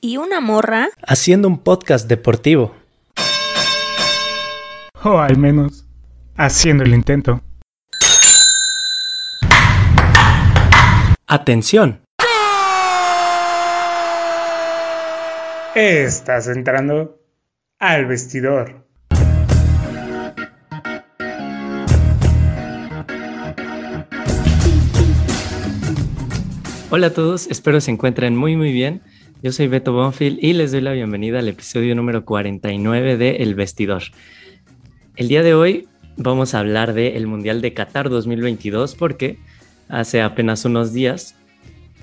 ¿Y una morra? Haciendo un podcast deportivo. O al menos, haciendo el intento. Atención. Estás entrando al vestidor. Hola a todos, espero se encuentren muy muy bien. Yo soy Beto Bonfield y les doy la bienvenida al episodio número 49 de El Vestidor. El día de hoy vamos a hablar del Mundial de Qatar 2022 porque hace apenas unos días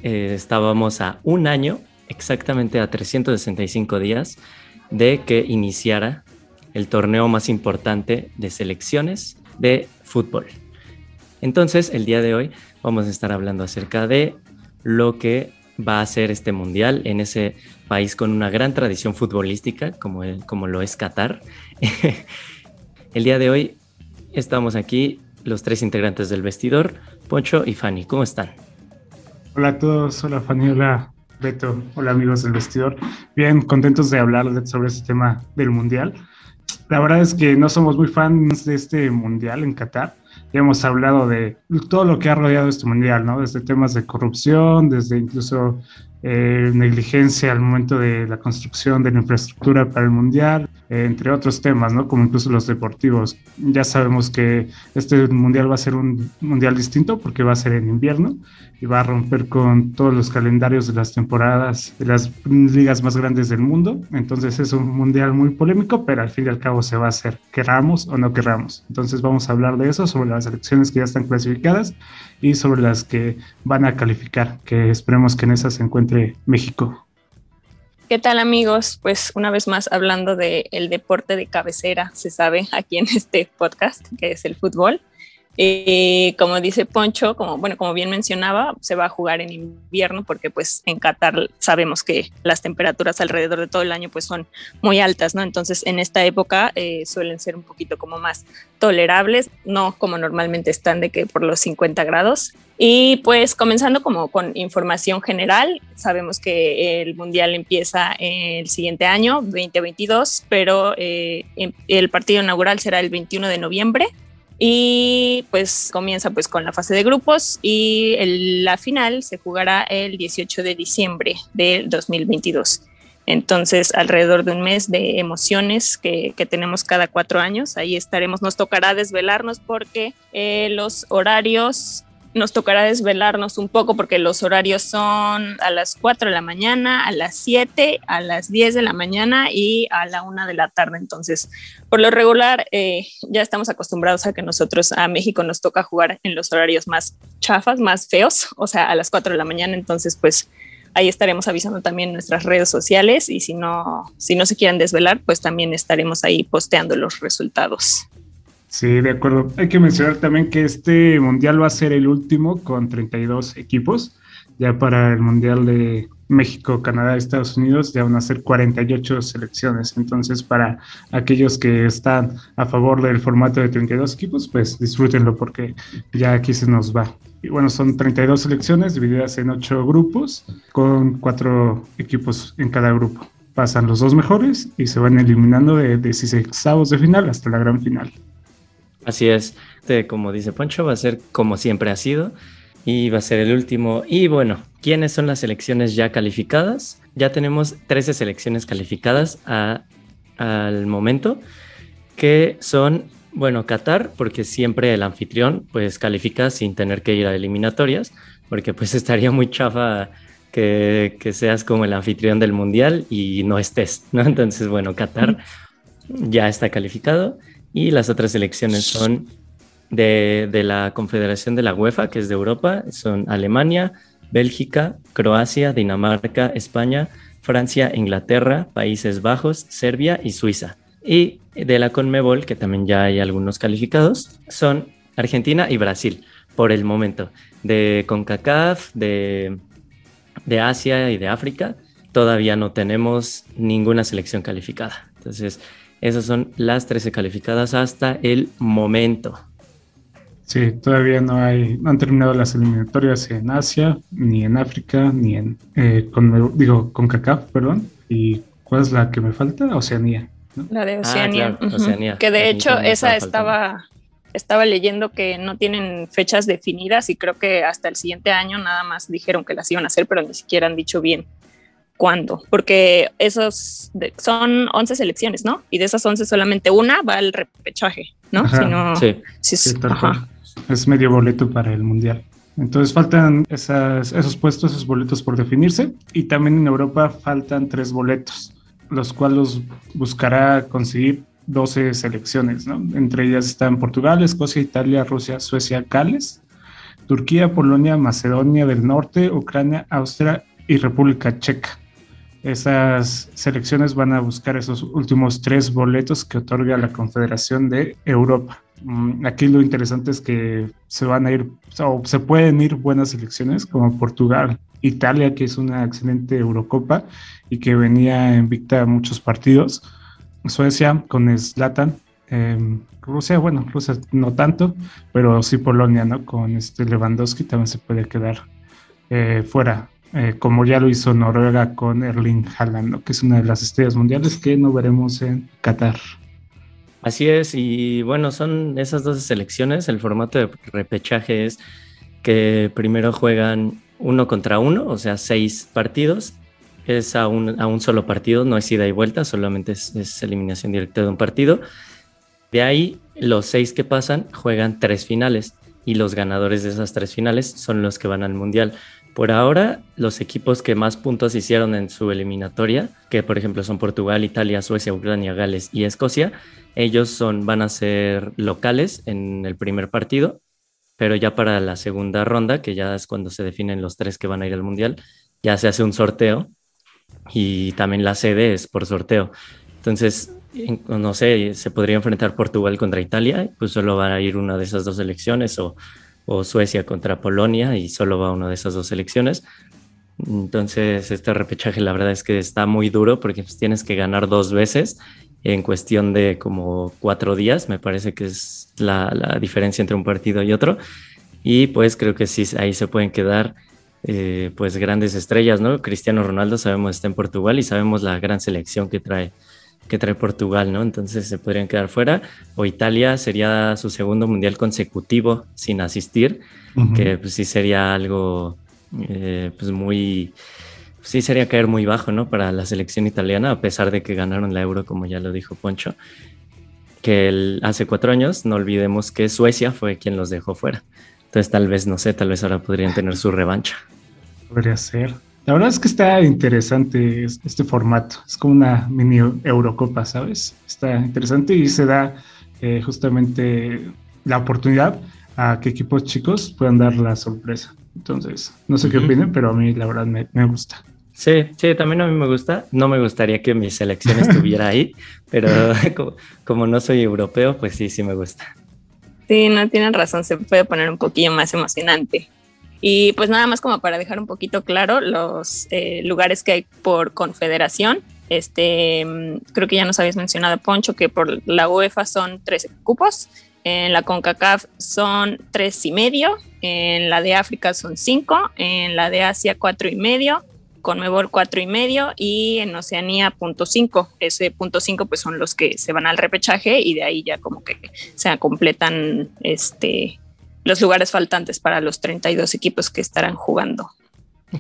eh, estábamos a un año, exactamente a 365 días, de que iniciara el torneo más importante de selecciones de fútbol. Entonces, el día de hoy vamos a estar hablando acerca de lo que va a ser este mundial en ese país con una gran tradición futbolística como, como lo es Qatar. el día de hoy estamos aquí los tres integrantes del vestidor, Poncho y Fanny. ¿Cómo están? Hola a todos, hola Fanny, hola Beto, hola amigos del vestidor. Bien, contentos de hablar sobre este tema del mundial. La verdad es que no somos muy fans de este mundial en Qatar hemos hablado de todo lo que ha rodeado este mundial, ¿no? Desde temas de corrupción, desde incluso eh, negligencia al momento de la construcción de la infraestructura para el mundial, entre otros temas, ¿no? Como incluso los deportivos. Ya sabemos que este mundial va a ser un mundial distinto porque va a ser en invierno y va a romper con todos los calendarios de las temporadas de las ligas más grandes del mundo. Entonces es un mundial muy polémico, pero al fin y al cabo se va a hacer, querramos o no querramos. Entonces vamos a hablar de eso, sobre las elecciones que ya están clasificadas y sobre las que van a calificar, que esperemos que en esas se encuentre México. ¿Qué tal amigos? Pues una vez más hablando del el deporte de cabecera, se sabe aquí en este podcast, que es el fútbol. Eh, como dice Poncho, como, bueno, como bien mencionaba, se va a jugar en invierno porque pues en Qatar sabemos que las temperaturas alrededor de todo el año pues son muy altas, ¿no? Entonces en esta época eh, suelen ser un poquito como más tolerables, no como normalmente están de que por los 50 grados. Y pues comenzando como con información general, sabemos que el Mundial empieza el siguiente año, 2022, pero eh, el partido inaugural será el 21 de noviembre y pues comienza pues con la fase de grupos y la final se jugará el 18 de diciembre del 2022. Entonces, alrededor de un mes de emociones que, tenemos cada cuatro años. Ahí estaremos. Nos tocará desvelarnos porque eh, los horarios nos tocará desvelarnos un poco porque los horarios son a las 4 de la mañana, a las 7, a las 10 de la mañana y a la 1 de la tarde. Entonces, por lo regular, eh, ya estamos acostumbrados a que nosotros a México nos toca jugar en los horarios más chafas, más feos, o sea, a las 4 de la mañana. Entonces, pues ahí estaremos avisando también nuestras redes sociales y si no, si no se quieren desvelar, pues también estaremos ahí posteando los resultados. Sí, de acuerdo. Hay que mencionar también que este mundial va a ser el último con 32 equipos. Ya para el mundial de México, Canadá, Estados Unidos, ya van a ser 48 selecciones. Entonces, para aquellos que están a favor del formato de 32 equipos, pues disfrútenlo porque ya aquí se nos va. Y bueno, son 32 selecciones divididas en 8 grupos con 4 equipos en cada grupo. Pasan los dos mejores y se van eliminando de 16 de final hasta la gran final. Así es, este, como dice Poncho, va a ser como siempre ha sido y va a ser el último. Y bueno, ¿quiénes son las selecciones ya calificadas? Ya tenemos 13 selecciones calificadas al momento, que son, bueno, Qatar, porque siempre el anfitrión pues califica sin tener que ir a eliminatorias, porque pues estaría muy chafa que, que seas como el anfitrión del mundial y no estés, ¿no? Entonces, bueno, Qatar ya está calificado. Y las otras selecciones son de, la Confederación de la UEFA, que es de Europa, son Alemania, Bélgica, Croacia, Dinamarca, España, Francia, Inglaterra, Países Bajos, Serbia y Suiza. Y de la Conmebol, que también ya hay algunos calificados, son Argentina y Brasil por el momento. De CONCACAF, de, de Asia y de África, todavía no tenemos ninguna selección calificada. Entonces, esas son las 13 calificadas hasta el momento. Sí, todavía no hay, no han terminado las eliminatorias en Asia, ni en África, ni en, eh, con, digo, con CACAF, perdón. ¿Y cuál es la que me falta? Oceanía. La de Oceanía. Ah, que de hecho esa estaba, estaba leyendo que no tienen fechas definidas y creo que hasta el siguiente año nada más dijeron que las iban a hacer, pero ni siquiera han dicho bien cuándo, porque esos son 11 selecciones, ¿no? Y de esas 11 solamente una va al repechaje, ¿no? sí. es, medio boleto para el Mundial. Entonces faltan esos puestos, esos boletos por definirse. Y también en Europa faltan tres boletos, los cuales buscará conseguir 12 selecciones, ¿no? Entre ellas están Portugal, Escocia, Italia, Rusia, Suecia, Gales, Turquía, Polonia, Macedonia del Norte, Ucrania, Austria y República Checa. Esas selecciones van a buscar esos últimos tres boletos que otorga la Confederación de Europa. Mm, aquí lo interesante es que se van a ir, o se pueden ir buenas selecciones como Portugal, Italia, que es una excelente Eurocopa y que venía invicta muchos partidos. Suecia con Zlatan. Em, Rusia, bueno, Rusia no tanto, pero sí Polonia, ¿no? Con este Lewandowski también se puede quedar eh, fuera eh, como ya lo hizo Noruega con Erling Haaland, que es una de las estrellas mundiales que no veremos en Qatar. Así es, y bueno, son esas dos selecciones. El formato de repechaje es que primero juegan uno contra uno, o sea, seis partidos. Es a un, a un solo partido, no es ida y vuelta, solamente es, es eliminación directa de un partido. De ahí, los seis que pasan juegan tres finales y los ganadores de esas tres finales son los que van al Mundial. Por ahora, los equipos que más puntos hicieron en su eliminatoria, que por ejemplo son Portugal, Italia, Suecia, Ucrania, Gales y Escocia, ellos son, van a ser locales en el primer partido, pero ya para la segunda ronda, que ya es cuando se definen los tres que van a ir al Mundial, ya se hace un sorteo y también la sede es por sorteo. Entonces, no sé, se podría enfrentar Portugal contra Italia, pues solo va a ir una de esas dos elecciones o o Suecia contra Polonia y solo va una de esas dos selecciones. Entonces, este repechaje la verdad es que está muy duro porque pues, tienes que ganar dos veces en cuestión de como cuatro días, me parece que es la, la diferencia entre un partido y otro. Y pues creo que sí, ahí se pueden quedar eh, pues grandes estrellas, ¿no? Cristiano Ronaldo sabemos está en Portugal y sabemos la gran selección que trae que trae Portugal, ¿no? Entonces se podrían quedar fuera. O Italia sería su segundo mundial consecutivo sin asistir, que pues sí sería algo, eh, pues muy, sí sería caer muy bajo, ¿no? Para la selección italiana, a pesar de que ganaron la Euro, como ya lo dijo Poncho, que hace cuatro años, no olvidemos que Suecia fue quien los dejó fuera. Entonces tal vez, no sé, tal vez ahora podrían tener su revancha. Podría ser. La verdad es que está interesante este formato. Es como una mini Eurocopa, ¿sabes? Está interesante y se da eh, justamente la oportunidad a que equipos chicos puedan dar la sorpresa. Entonces, no sé qué opinen, pero a mí la verdad me, gusta. Sí, sí, también a mí me gusta. No me gustaría que mi selección estuviera ahí, pero como, como, no soy europeo, pues sí, sí me gusta. Sí, no tienen razón, se puede poner un poquillo más emocionante. Y pues nada más como para dejar un poquito claro los eh, lugares que hay por confederación. Este, mm, creo que ya nos habías mencionado, Poncho, que por la UEFA son 13 cupos, en la CONCACAF son tres y medio, en la de África son cinco, en la de Asia cuatro y medio, con Conmebol cuatro y medio y en Oceanía punto cinco. Ese punto cinco pues son los que se van al repechaje y de ahí ya como que se completan este los lugares faltantes para los 32 equipos que estarán jugando.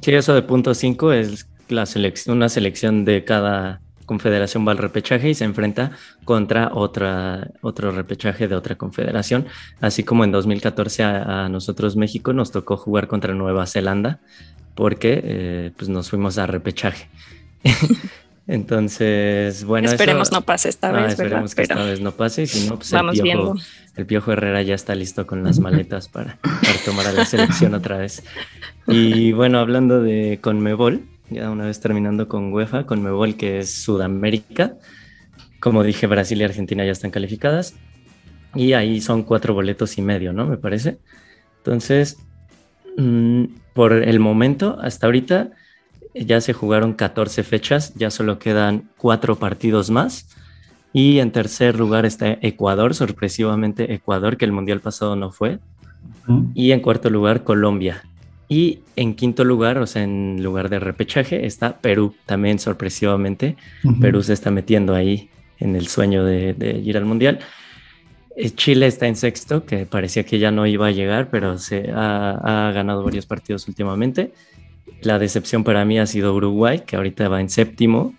Sí, eso de punto 5 es la selección, una selección de cada confederación va al repechaje y se enfrenta contra otra, otro repechaje de otra confederación. Así como en 2014 a, nosotros México nos tocó jugar contra Nueva Zelanda porque eh, pues nos fuimos a repechaje. Entonces, bueno. Esperemos no pase esta vez. Esperemos que esta vez no pase. Y si no, pues el, piojo, el Piojo Herrera ya está listo con las maletas para, tomar a la selección otra vez. Y bueno, hablando de Conmebol, ya una vez terminando con UEFA, con Mebol, que es Sudamérica. Como dije, Brasil y Argentina ya están calificadas. Y ahí son cuatro boletos y medio, ¿no? Me parece. Entonces, mm, por el momento, hasta ahorita, ya se jugaron 14 fechas, ya solo quedan cuatro partidos más. Y en tercer lugar está Ecuador, sorpresivamente Ecuador, que el Mundial pasado no fue. Y en cuarto lugar, Colombia. Y en quinto lugar, o sea, en lugar de repechaje, está Perú, también sorpresivamente. Perú se está metiendo ahí en el sueño de, ir al Mundial. Eh, Chile está en sexto, que parecía que ya no iba a llegar, pero se ha, ha ganado varios partidos últimamente. La decepción para mí ha sido Uruguay, que ahorita va en séptimo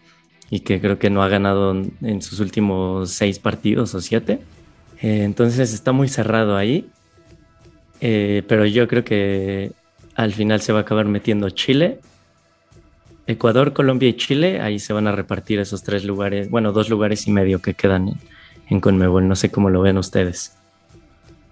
y que creo que no ha ganado en sus últimos seis partidos o siete. Eh, entonces está muy cerrado ahí. Eh, pero yo creo que al final se va a acabar metiendo Chile, Ecuador, Colombia y Chile. Ahí se van a repartir esos tres lugares, bueno, dos lugares y medio que quedan en, en Conmebol. No sé cómo lo ven ustedes.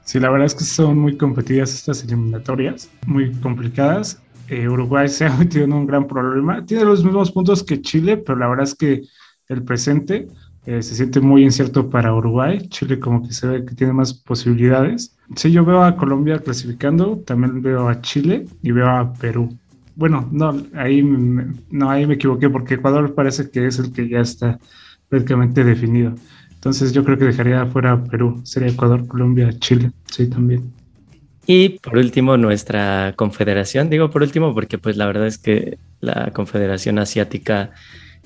Sí, la verdad es que son muy competidas estas eliminatorias, muy complicadas. Eh, Uruguay se ha metido en un gran problema. Tiene los mismos puntos que Chile, pero la verdad es que el presente eh, se siente muy incierto para Uruguay. Chile como que se ve que tiene más posibilidades. Sí, yo veo a Colombia clasificando, también veo a Chile y veo a Perú. Bueno, no, ahí, no, ahí me equivoqué porque Ecuador parece que es el que ya está prácticamente definido. Entonces yo creo que dejaría fuera Perú. Sería Ecuador, Colombia, Chile. Sí, también. Y por último, nuestra confederación, digo por último porque pues la verdad es que la confederación asiática,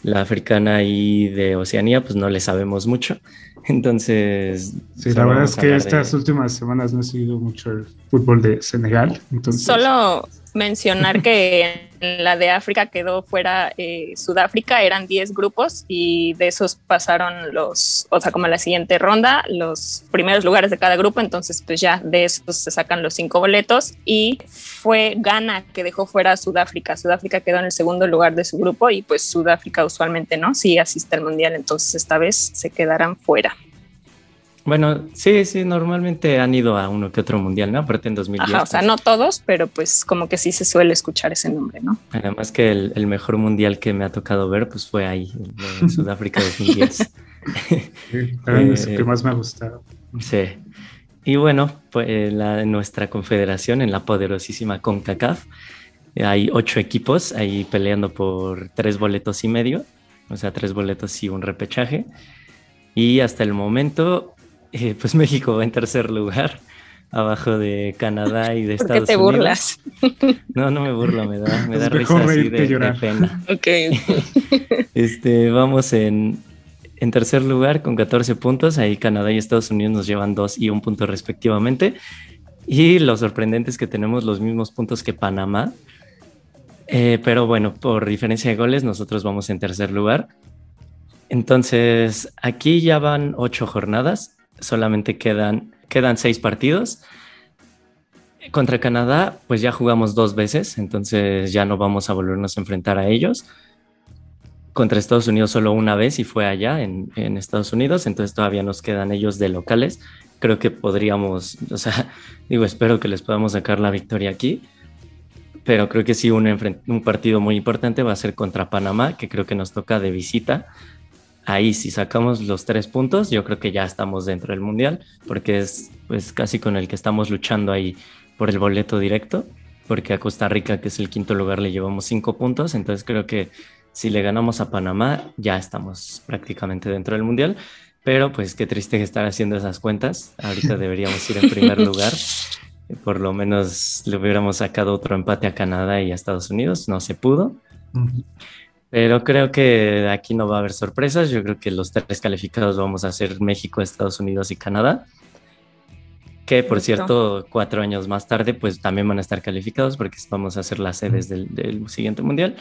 la africana y de Oceanía, pues no le sabemos mucho. Entonces... Sí, la verdad es que estas últimas semanas no he seguido mucho el fútbol de Senegal. Entonces... Solo mencionar que la de África quedó fuera eh, Sudáfrica, eran 10 grupos y de esos pasaron los, o sea, como la siguiente ronda, los primeros lugares de cada grupo, entonces pues ya de esos se sacan los cinco boletos y fue Ghana que dejó fuera a Sudáfrica. Sudáfrica quedó en el segundo lugar de su grupo y pues Sudáfrica usualmente no, sí asiste al mundial, entonces esta vez se quedarán fuera. Bueno, sí, sí, normalmente han ido a uno que otro mundial, ¿no? Aparte en 2010. Ajá, o sea, pues. no todos, pero pues como que sí se suele escuchar ese nombre, ¿no? Además que el, mejor mundial que me ha tocado ver, pues fue ahí, en Sudáfrica 2010. sí, es el que más me ha gustado. Sí. Y bueno, pues la, nuestra confederación, en la poderosísima CONCACAF, hay ocho equipos ahí peleando por tres boletos y medio, o sea, tres boletos y un repechaje. Y hasta el momento eh, pues México va en tercer lugar, abajo de Canadá y de ¿Por Estados qué te burlas? No, no me burlo, me da, me da risa así de, pena. Ok. este, vamos en, en tercer lugar con 14 puntos, ahí Canadá y Estados Unidos nos llevan dos y un punto respectivamente. Y lo sorprendente es que tenemos los mismos puntos que Panamá. Eh, pero bueno, por diferencia de goles, nosotros vamos en tercer lugar. Entonces, aquí ya van ocho jornadas solamente quedan, quedan seis partidos. Contra Canadá, pues ya jugamos dos veces, entonces ya no vamos a volvernos a enfrentar a ellos. Contra Estados Unidos solo una vez y fue allá en, Estados Unidos, entonces todavía nos quedan ellos de locales. Creo que podríamos, o sea, digo, espero que les podamos sacar la victoria aquí, pero creo que sí, un, un partido muy importante va a ser contra Panamá, que creo que nos toca de visita ahí si sacamos los tres puntos, yo creo que ya estamos dentro del mundial, porque es pues casi con el que estamos luchando ahí por el boleto directo, porque a Costa Rica, que es el quinto lugar, le llevamos cinco puntos, entonces creo que si le ganamos a Panamá, ya estamos prácticamente dentro del mundial. Pero pues qué triste estar haciendo esas cuentas. Ahorita deberíamos ir en primer lugar. Por lo menos le hubiéramos sacado otro empate a Canadá y a Estados Unidos. No se pudo. Pero creo que aquí no va a haber sorpresas. Yo creo que los tres calificados vamos a ser México, Estados Unidos y Canadá. Que por cierto, cuatro años más tarde, pues también van a estar calificados porque vamos a ser las sedes del, siguiente mundial.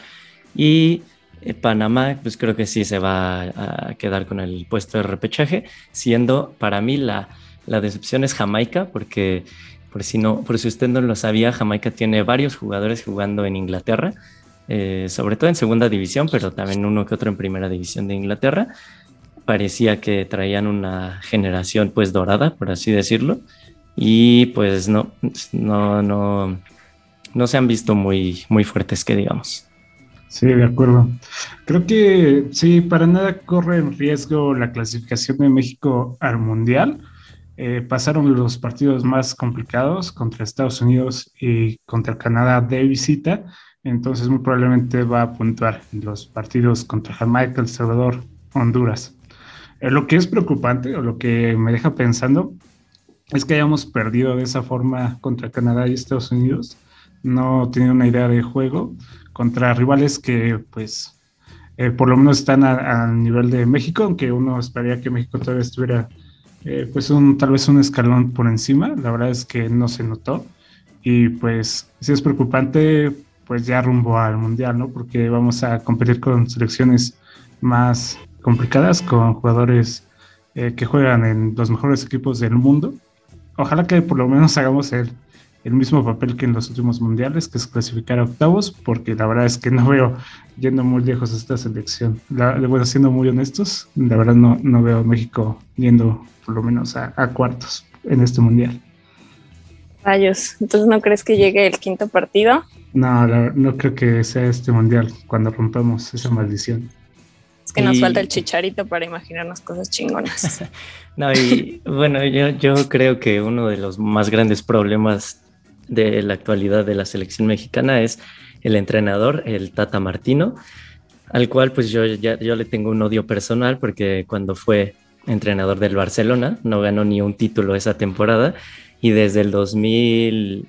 Y eh, Panamá, pues creo que sí se va a quedar con el puesto de repechaje, siendo para mí la, la decepción es Jamaica, porque por si, no, por si usted no lo sabía, Jamaica tiene varios jugadores jugando en Inglaterra eh, sobre todo en segunda división, pero también uno que otro en primera división de Inglaterra. Parecía que traían una generación pues dorada, por así decirlo, y pues no, no, no, no se han visto muy, muy fuertes, que digamos. Sí, de acuerdo. Creo que sí, para nada corre en riesgo la clasificación de México al Mundial. Eh, pasaron los partidos más complicados contra Estados Unidos y contra Canadá de visita, entonces muy probablemente va a puntuar en los partidos contra Jamaica, El Salvador, Honduras. Eh, lo que es preocupante o lo que me deja pensando es que hayamos perdido de esa forma contra Canadá y Estados Unidos, no teniendo una idea de juego contra rivales que pues eh, por lo menos están al nivel de México, aunque uno esperaría que México todavía estuviera eh, pues un, tal vez un escalón por encima, la verdad es que no se notó. Y pues sí es preocupante pues ya rumbo al mundial, ¿no? Porque vamos a competir con selecciones más complicadas, con jugadores eh, que juegan en los mejores equipos del mundo. Ojalá que por lo menos hagamos el el mismo papel que en los últimos mundiales, que es clasificar a octavos, porque la verdad es que no veo yendo muy lejos esta selección. La, bueno, siendo muy honestos, la verdad no, no veo a México yendo por lo menos a, cuartos en este mundial. Rayos, entonces no crees que llegue el quinto partido? No, no creo que sea este mundial cuando rompamos esa maldición. Es que nos falta el chicharito para imaginarnos cosas chingonas. no, y bueno, yo, yo creo que uno de los más grandes problemas de la actualidad de la selección mexicana es el entrenador, el Tata Martino, al cual pues yo ya yo le tengo un odio personal porque cuando fue entrenador del Barcelona no ganó ni un título esa temporada y desde el 2000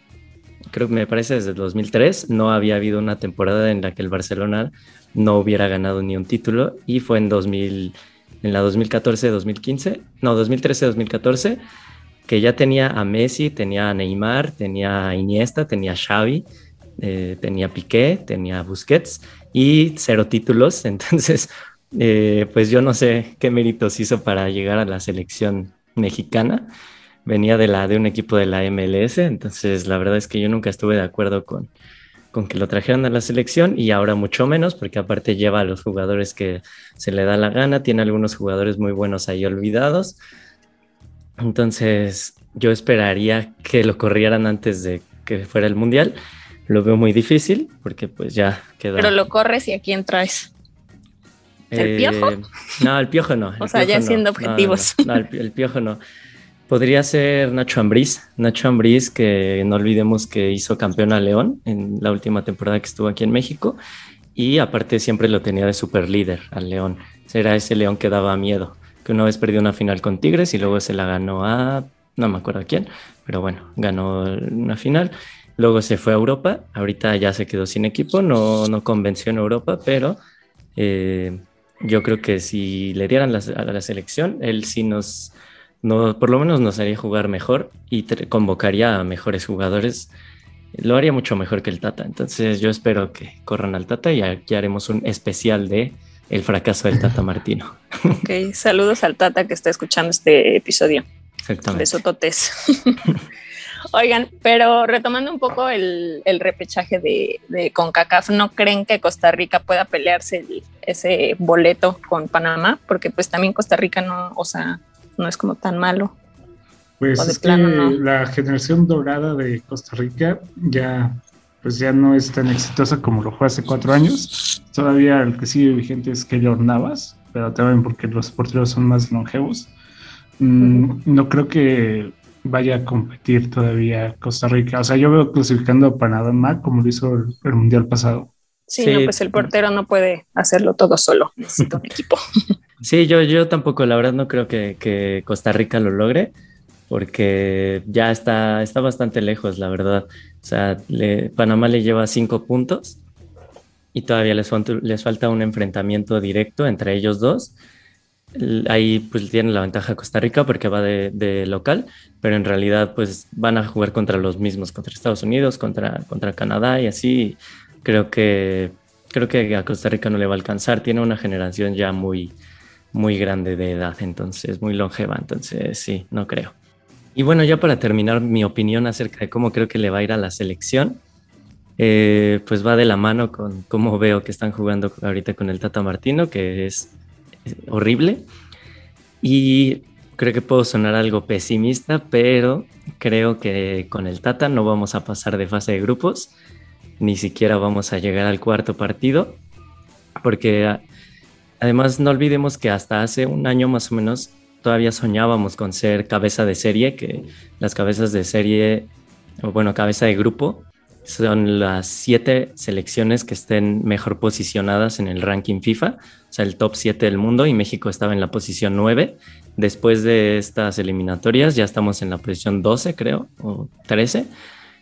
creo que me parece desde el 2003 no había habido una temporada en la que el Barcelona no hubiera ganado ni un título y fue en 2000 en la 2014-2015, no 2013-2014 que ya tenía a Messi, tenía a Neymar, tenía a Iniesta, tenía a Xavi, eh, tenía Piqué, tenía a Busquets y cero títulos. Entonces, eh, pues yo no sé qué méritos hizo para llegar a la selección mexicana. Venía de, la, de un equipo de la MLS, entonces la verdad es que yo nunca estuve de acuerdo con, con que lo trajeran a la selección y ahora mucho menos, porque aparte lleva a los jugadores que se le da la gana, tiene algunos jugadores muy buenos ahí olvidados. Entonces, yo esperaría que lo corrieran antes de que fuera el mundial. Lo veo muy difícil porque pues ya queda. Pero lo corres y a quién traes. ¿El eh, piojo? No, el piojo no. o sea, ya siendo objetivos. No, el, piojo no. Podría ser Nacho Ambriz. Nacho Ambriz, que no olvidemos que hizo campeón a León en la última temporada que estuvo aquí en México. Y aparte siempre lo tenía de super líder al León. Era ese León que daba miedo que una vez perdió una final con Tigres y luego se la ganó a, no me acuerdo a quién, pero bueno, ganó una final. Luego se fue a Europa, ahorita ya se quedó sin equipo, no, no convenció en Europa, pero eh, yo creo que si le dieran a la selección, él sí nos, no, por lo menos nos haría jugar mejor y convocaría a mejores jugadores. Lo haría mucho mejor que el Tata. Entonces yo espero que corran al Tata y aquí haremos un especial de el fracaso del Tata Martino. Ok, saludos al Tata que está escuchando este episodio. Exactamente. Besototes. Oigan, pero retomando un poco el, repechaje de, de, CONCACAF, ¿no creen que Costa Rica pueda pelearse ese boleto con Panamá? Porque pues también Costa Rica no, o sea, no es como tan malo. Pues es que la generación dorada de Costa Rica ya pues ya no es tan exitosa como lo fue hace cuatro años. Todavía el que sigue vigente es Keylor Navas, pero también porque los porteros son más longevos. Mm, no creo que vaya a competir todavía Costa Rica. O sea, yo veo clasificando a Panamá como lo hizo el, Mundial pasado. Sí, pues el portero no puede hacerlo todo solo, necesita un equipo. Sí, yo, yo tampoco, la verdad no creo que, Costa Rica lo logre porque ya está, está bastante lejos, la verdad. O sea, Panamá le lleva cinco puntos y todavía les, les falta un enfrentamiento directo entre ellos dos. Ahí pues tiene la ventaja Costa Rica porque va de, local, pero en realidad pues van a jugar contra los mismos, contra Estados Unidos, contra, contra Canadá y así. Creo que, creo que a Costa Rica no le va a alcanzar. Tiene una generación ya muy, muy grande de edad, entonces muy longeva, entonces sí, no creo. Y bueno, ya para terminar mi opinión acerca de cómo creo que le va a ir a la selección, eh, pues va de la mano con cómo veo que están jugando ahorita con el Tata Martino, que es horrible. Y creo que puedo sonar algo pesimista, pero creo que con el Tata no vamos a pasar de fase de grupos, ni siquiera vamos a llegar al cuarto partido. porque además no olvidemos que hasta hace un año más o menos todavía soñábamos con ser cabeza de serie, que las cabezas de serie, o bueno, cabeza de grupo, son las siete selecciones que estén mejor posicionadas en el ranking FIFA, o sea, el top 7 del mundo, y México estaba en la posición 9. Después de estas eliminatorias ya estamos en la posición 12, creo, o 13.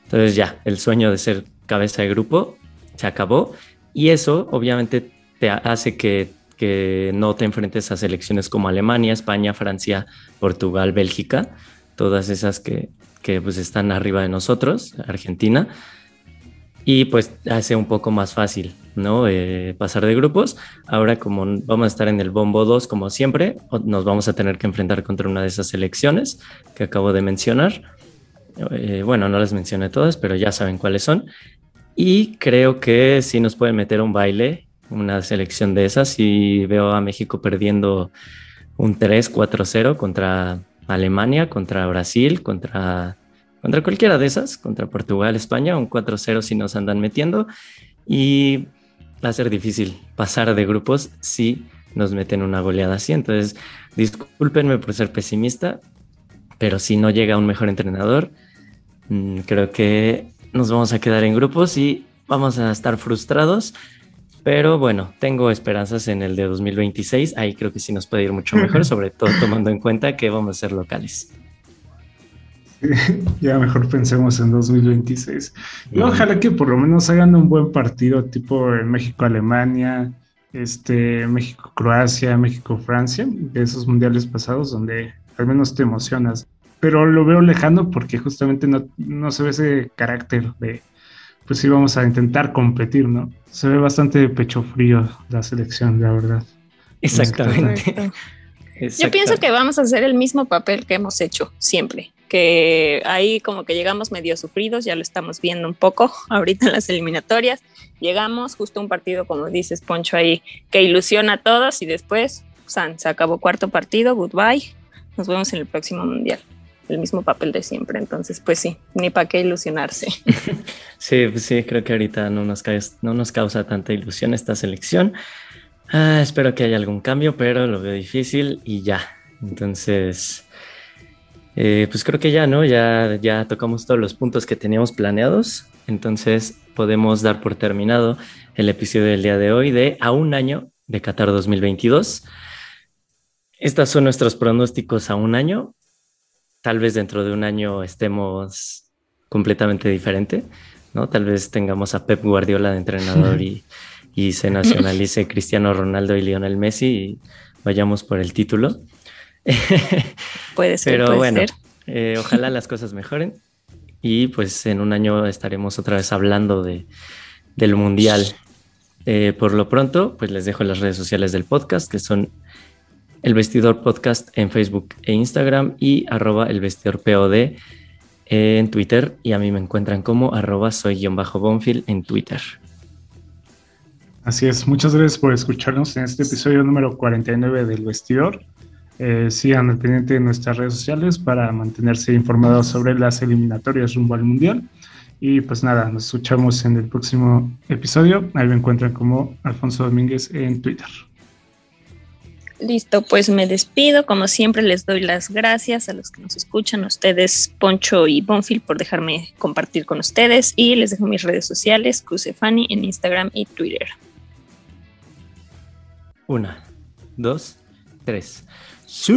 Entonces ya, el sueño de ser cabeza de grupo se acabó y eso obviamente te hace que, que no te enfrentes a selecciones como Alemania, España, Francia, Portugal, Bélgica, todas esas que, que pues están arriba de nosotros, Argentina y pues hace un poco más fácil, ¿no? Eh, pasar de grupos. Ahora como vamos a estar en el bombo 2 como siempre, nos vamos a tener que enfrentar contra una de esas selecciones que acabo de mencionar. Eh, bueno, no las mencioné todas, pero ya saben cuáles son. Y creo que sí nos pueden meter un baile, una selección de esas. Y veo a México perdiendo un 3-4-0 contra Alemania, contra Brasil, contra contra cualquiera de esas, contra Portugal, España, un 4-0 si nos andan metiendo. Y va a ser difícil pasar de grupos si nos meten una goleada así. Entonces, discúlpenme por ser pesimista, pero si no llega un mejor entrenador, mm, creo que nos vamos a quedar en grupos y vamos a estar frustrados. Pero bueno, tengo esperanzas en el de 2026. Ahí creo que sí nos puede ir mucho mejor, sobre todo tomando en cuenta que vamos a ser locales. ya mejor pensemos en 2026. Y ojalá que por lo menos hagan un buen partido tipo México-Alemania, este, México-Croacia, México-Francia, de esos mundiales pasados donde al menos te emocionas. Pero lo veo lejano porque justamente no, no se ve ese carácter de, pues sí, vamos a intentar competir, ¿no? Se ve bastante pecho frío la selección, la verdad. Exactamente. Yo pienso que vamos a hacer el mismo papel que hemos hecho siempre, que ahí como que llegamos medio sufridos, ya lo estamos viendo un poco ahorita en las eliminatorias, llegamos justo a un partido, como dices Poncho ahí, que ilusiona a todos y después, San, se acabó cuarto partido, goodbye, nos vemos en el próximo mundial. El mismo papel de siempre, entonces pues sí, ni para qué ilusionarse. Sí, pues sí, creo que ahorita no nos, no nos causa tanta ilusión esta selección. Ah, espero que haya algún cambio, pero lo veo difícil y ya. Entonces, eh, pues creo que ya, ¿no? Ya, ya tocamos todos los puntos que teníamos planeados. Entonces, podemos dar por terminado el episodio del día de hoy de A un año de Qatar 2022. Estos son nuestros pronósticos a un año. Tal vez dentro de un año estemos completamente diferente, ¿no? Tal vez tengamos a Pep Guardiola de entrenador y y se nacionalice Cristiano Ronaldo y Lionel Messi y vayamos por el título. Puede ser. Pero bueno, eh, ojalá las cosas mejoren y pues en un año estaremos otra vez hablando de, del Mundial. Eh, por lo pronto, pues les dejo las redes sociales del podcast, que son El Vestidor Podcast en Facebook e Instagram y arroba el vestidor POD en Twitter y a mí me encuentran como arroba soy-bonfil en Twitter. Así es, muchas gracias por escucharnos en este episodio número 49 del Vestidor. Eh, sigan al pendiente de nuestras redes sociales para mantenerse informados sobre las eliminatorias rumbo al Mundial. Y pues nada, nos escuchamos en el próximo episodio. Ahí me encuentran como Alfonso Domínguez en Twitter. Listo, pues me despido. Como siempre, les doy las gracias a los que nos escuchan, a ustedes, Poncho y Bonfil, por dejarme compartir con ustedes. Y les dejo mis redes sociales, Crucefani en Instagram y Twitter. Una, dos, tres. ¡Sí!